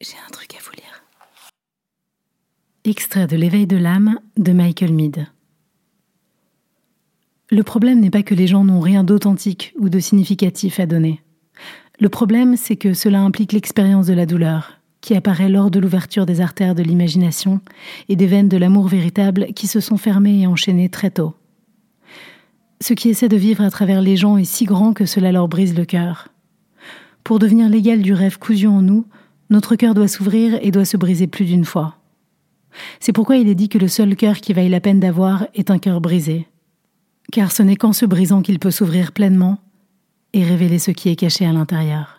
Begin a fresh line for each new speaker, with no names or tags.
J'ai un truc à vous lire.
Extrait de L'éveil de l'âme de Michael Mead. Le problème n'est pas que les gens n'ont rien d'authentique ou de significatif à donner. Le problème, c'est que cela implique l'expérience de la douleur, qui apparaît lors de l'ouverture des artères de l'imagination et des veines de l'amour véritable qui se sont fermées et enchaînées très tôt. Ce qui essaie de vivre à travers les gens est si grand que cela leur brise le cœur. Pour devenir l'égal du rêve cousu en nous, notre cœur doit s'ouvrir et doit se briser plus d'une fois. C'est pourquoi il est dit que le seul cœur qui vaille la peine d'avoir est un cœur brisé. Car ce n'est qu'en se brisant qu'il peut s'ouvrir pleinement et révéler ce qui est caché à l'intérieur.